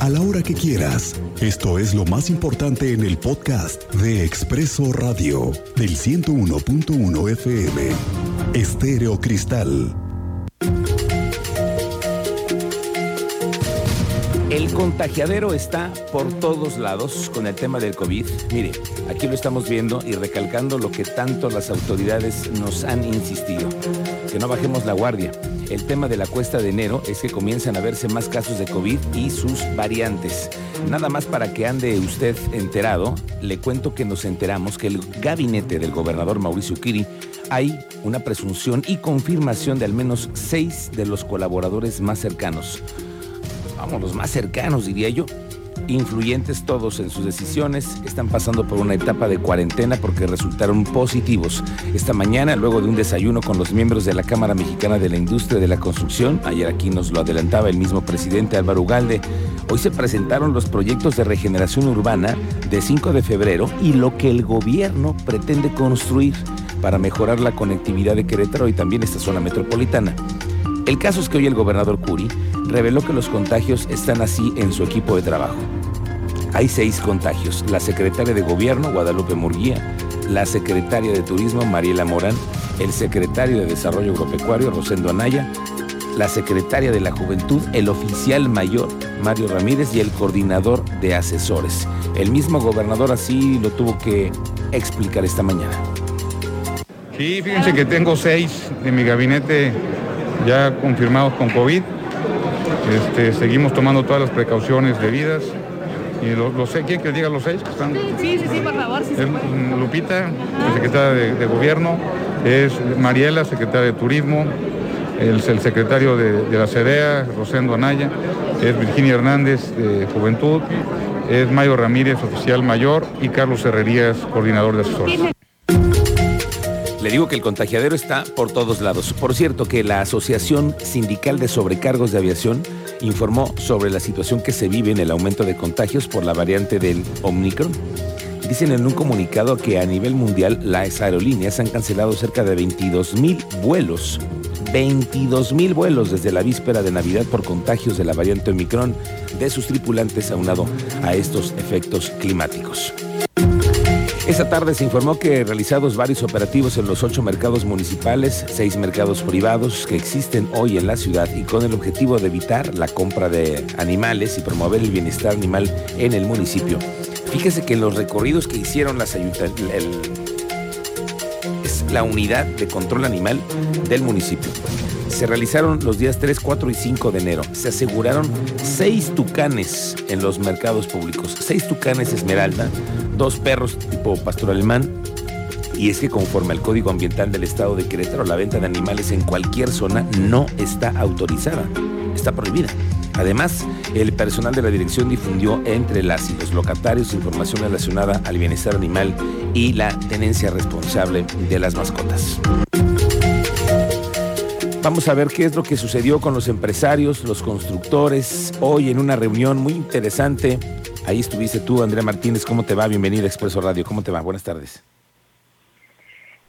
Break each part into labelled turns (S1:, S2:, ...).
S1: a la hora que quieras. Esto es lo más importante en el podcast de Expreso Radio del 101.1 FM. Estéreo Cristal.
S2: El contagiadero está por todos lados con el tema del COVID. Mire, aquí lo estamos viendo y recalcando lo que tanto las autoridades nos han insistido, que no bajemos la guardia. El tema de la cuesta de enero es que comienzan a verse más casos de COVID y sus variantes. Nada más para que ande usted enterado, le cuento que nos enteramos que el gabinete del gobernador Mauricio Kiri hay una presunción y confirmación de al menos seis de los colaboradores más cercanos. Vamos, los más cercanos, diría yo influyentes todos en sus decisiones, están pasando por una etapa de cuarentena porque resultaron positivos. Esta mañana, luego de un desayuno con los miembros de la Cámara Mexicana de la Industria de la Construcción, ayer aquí nos lo adelantaba el mismo presidente Álvaro Ugalde, hoy se presentaron los proyectos de regeneración urbana de 5 de febrero y lo que el gobierno pretende construir para mejorar la conectividad de Querétaro y también esta zona metropolitana. El caso es que hoy el gobernador Curi reveló que los contagios están así en su equipo de trabajo. Hay seis contagios. La secretaria de Gobierno, Guadalupe Murguía, la secretaria de Turismo, Mariela Morán, el secretario de Desarrollo Agropecuario, Rosendo Anaya, la secretaria de la Juventud, el oficial mayor, Mario Ramírez, y el coordinador de asesores. El mismo gobernador así lo tuvo que explicar esta mañana.
S3: Sí, fíjense que tengo seis de mi gabinete ya confirmados con COVID. Este, seguimos tomando todas las precauciones debidas. Y los, los ¿Quién que diga los seis que están?
S4: Sí, sí, sí, por favor. Sí,
S3: es Lupita, secretaria de, Gobierno, es Mariela, secretaria de Turismo, el, el secretario de, de, la CEDEA, Rosendo Anaya, es Virginia Hernández, de Juventud, es Mayo Ramírez, oficial mayor, y Carlos Herrerías, coordinador de asesores.
S2: Le digo que el contagiadero está por todos lados. Por cierto, que la Asociación Sindical de Sobrecargos de Aviación informó sobre la situación que se vive en el aumento de contagios por la variante del Omicron. Dicen en un comunicado que a nivel mundial las aerolíneas han cancelado cerca de 22 mil vuelos. 22 mil vuelos desde la víspera de Navidad por contagios de la variante Omicron de sus tripulantes aunado a estos efectos climáticos. Esta tarde se informó que realizados varios operativos en los ocho mercados municipales, seis mercados privados que existen hoy en la ciudad y con el objetivo de evitar la compra de animales y promover el bienestar animal en el municipio. Fíjese que en los recorridos que hicieron las es la unidad de control animal del municipio. Se realizaron los días 3, 4 y 5 de enero. Se aseguraron seis tucanes en los mercados públicos. Seis tucanes esmeralda, dos perros tipo pastor alemán. Y es que conforme al Código Ambiental del Estado de Querétaro, la venta de animales en cualquier zona no está autorizada, está prohibida. Además, el personal de la dirección difundió entre las y los locatarios información relacionada al bienestar animal y la tenencia responsable de las mascotas. Vamos a ver qué es lo que sucedió con los empresarios, los constructores, hoy en una reunión muy interesante Ahí estuviste tú, Andrea Martínez. ¿Cómo te va? Bienvenida a Expreso Radio. ¿Cómo te va? Buenas tardes.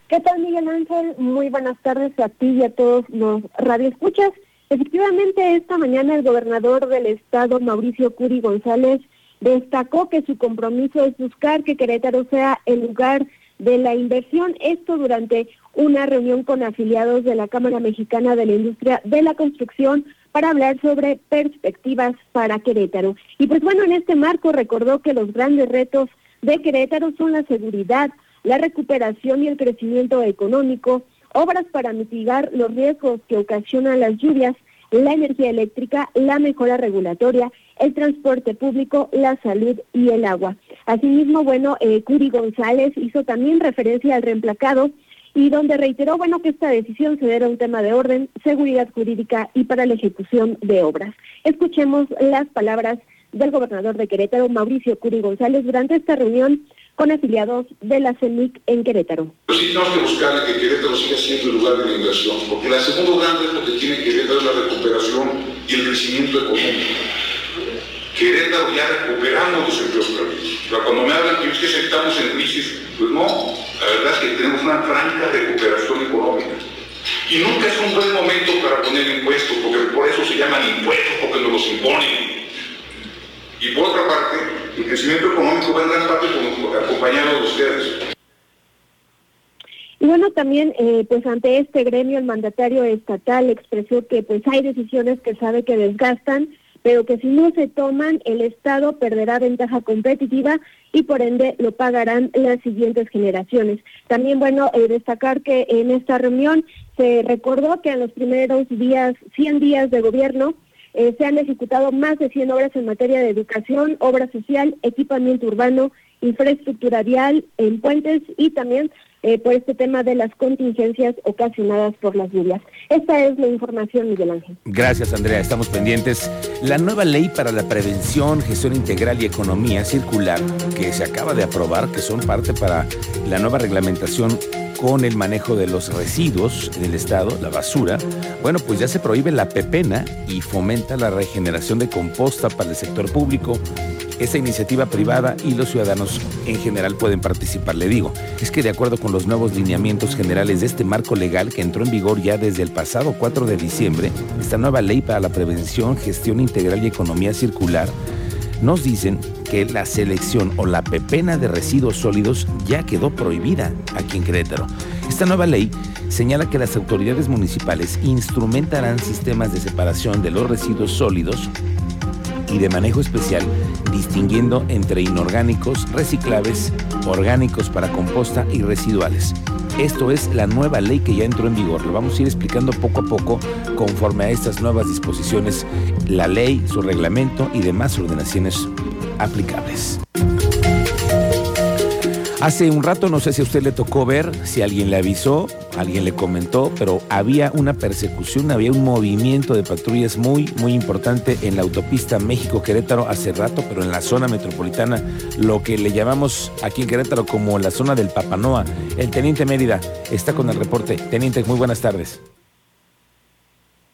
S5: ¿Qué tal, Miguel Ángel? Muy buenas tardes a ti y a todos los radioescuchas. Efectivamente, esta mañana el gobernador del estado, Mauricio Curi González, destacó que su compromiso es buscar que Querétaro sea el lugar de la inversión. Esto durante una reunión con afiliados de la Cámara Mexicana de la Industria de la Construcción para hablar sobre perspectivas para Querétaro. Y pues bueno, en este marco recordó que los grandes retos de Querétaro son la seguridad, la recuperación y el crecimiento económico, obras para mitigar los riesgos que ocasionan las lluvias, la energía eléctrica, la mejora regulatoria, el transporte público, la salud y el agua. Asimismo, bueno, eh, Curi González hizo también referencia al reemplacado y donde reiteró, bueno, que esta decisión se debe a un tema de orden, seguridad jurídica y para la ejecución de obras. Escuchemos las palabras del gobernador de Querétaro, Mauricio Curi González, durante esta reunión con afiliados de la CENIC en Querétaro.
S6: Sí, tenemos que buscar que Querétaro siga siendo el lugar de la inversión, porque la segundo gran reto que tiene Querétaro es la recuperación y el crecimiento económico. Querétaro ya recuperamos los empleos. Pero cuando me hablan que es que estamos en crisis, pues la verdad es que tenemos una franca recuperación económica. Y nunca es un buen momento para poner impuestos, porque por eso se llaman impuestos, porque nos los imponen. Y por otra parte, el crecimiento económico va en gran parte acompañado de ustedes.
S5: Y bueno, también, eh, pues ante este gremio, el mandatario estatal expresó que pues hay decisiones que sabe que desgastan, pero que si no se toman, el Estado perderá ventaja competitiva y por ende lo pagarán las siguientes generaciones. También, bueno, eh, destacar que en esta reunión se recordó que en los primeros días, 100 días de gobierno, eh, se han ejecutado más de 100 obras en materia de educación, obra social, equipamiento urbano, infraestructura vial en puentes y también eh, por este tema de las contingencias ocasionadas por las lluvias. Esta es la información, Miguel Ángel.
S2: Gracias, Andrea. Estamos pendientes. La nueva ley para la prevención, gestión integral y economía circular que se acaba de aprobar, que son parte para la nueva reglamentación con el manejo de los residuos en el Estado, la basura, bueno, pues ya se prohíbe la pepena y fomenta la regeneración de composta para el sector público esa iniciativa privada y los ciudadanos en general pueden participar. Le digo, es que de acuerdo con los nuevos lineamientos generales de este marco legal que entró en vigor ya desde el pasado 4 de diciembre, esta nueva ley para la prevención, gestión integral y economía circular, nos dicen que la selección o la pepena de residuos sólidos ya quedó prohibida aquí en Querétaro. Esta nueva ley señala que las autoridades municipales instrumentarán sistemas de separación de los residuos sólidos y de manejo especial, distinguiendo entre inorgánicos, reciclables, orgánicos para composta y residuales. Esto es la nueva ley que ya entró en vigor. Lo vamos a ir explicando poco a poco conforme a estas nuevas disposiciones, la ley, su reglamento y demás ordenaciones aplicables. Hace un rato, no sé si a usted le tocó ver, si alguien le avisó, alguien le comentó, pero había una persecución, había un movimiento de patrullas muy, muy importante en la autopista México-Querétaro hace rato, pero en la zona metropolitana, lo que le llamamos aquí en Querétaro como la zona del Papanoa. El teniente Mérida está con el reporte. Teniente, muy buenas tardes.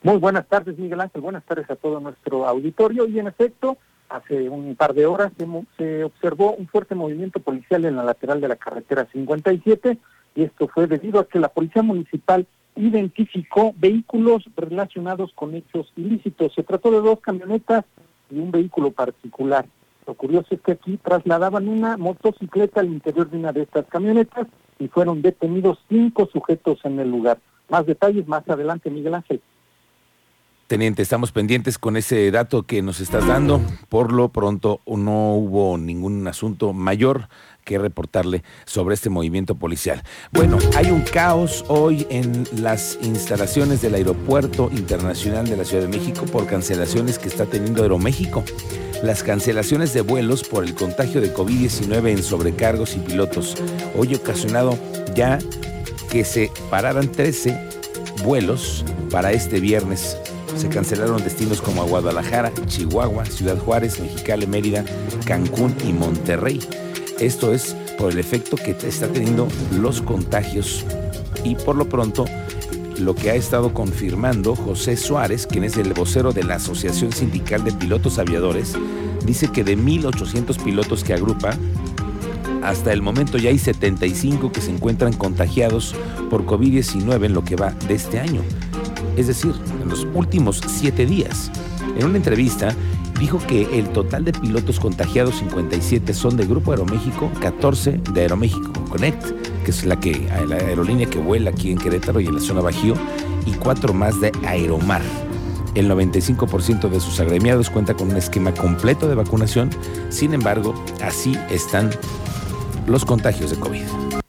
S4: Muy buenas tardes, Miguel Ángel. Buenas tardes a todo nuestro auditorio. Y en efecto, hace un par de horas se, observó un fuerte movimiento policial en la lateral de la carretera 57 y esto fue debido a que la policía municipal identificó vehículos relacionados con hechos ilícitos. Se trató de dos camionetas y un vehículo particular. Lo curioso es que aquí trasladaban una motocicleta al interior de una de estas camionetas y fueron detenidos cinco sujetos en el lugar. Más detalles más adelante, Miguel Ángel.
S2: Teniente, estamos pendientes con ese dato que nos estás dando. Por lo pronto no hubo ningún asunto mayor que reportarle sobre este movimiento policial. Bueno, hay un caos hoy en las instalaciones del Aeropuerto Internacional de la Ciudad de México por cancelaciones que está teniendo Aeroméxico. Las cancelaciones de vuelos por el contagio de COVID-19 en sobrecargos y pilotos. Hoy ocasionado ya que se pararan 13 vuelos para este viernes se cancelaron destinos como Guadalajara, Chihuahua, Ciudad Juárez, Mexicali, Mérida, Cancún y Monterrey. Esto es por el efecto que está teniendo los contagios y por lo pronto lo que ha estado confirmando José Suárez, quien es el vocero de la Asociación Sindical de Pilotos Aviadores, dice que de 1.800 pilotos que agrupa, hasta el momento ya hay 75 que se encuentran contagiados por COVID-19 en lo que va de este año es decir, en los últimos siete días. En una entrevista dijo que el total de pilotos contagiados 57 son de Grupo Aeroméxico, 14 de Aeroméxico Connect, que es la, que, la aerolínea que vuela aquí en Querétaro y en la zona Bajío, y cuatro más de Aeromar. El 95% de sus agremiados cuenta con un esquema completo de vacunación, sin embargo, así están los contagios de COVID.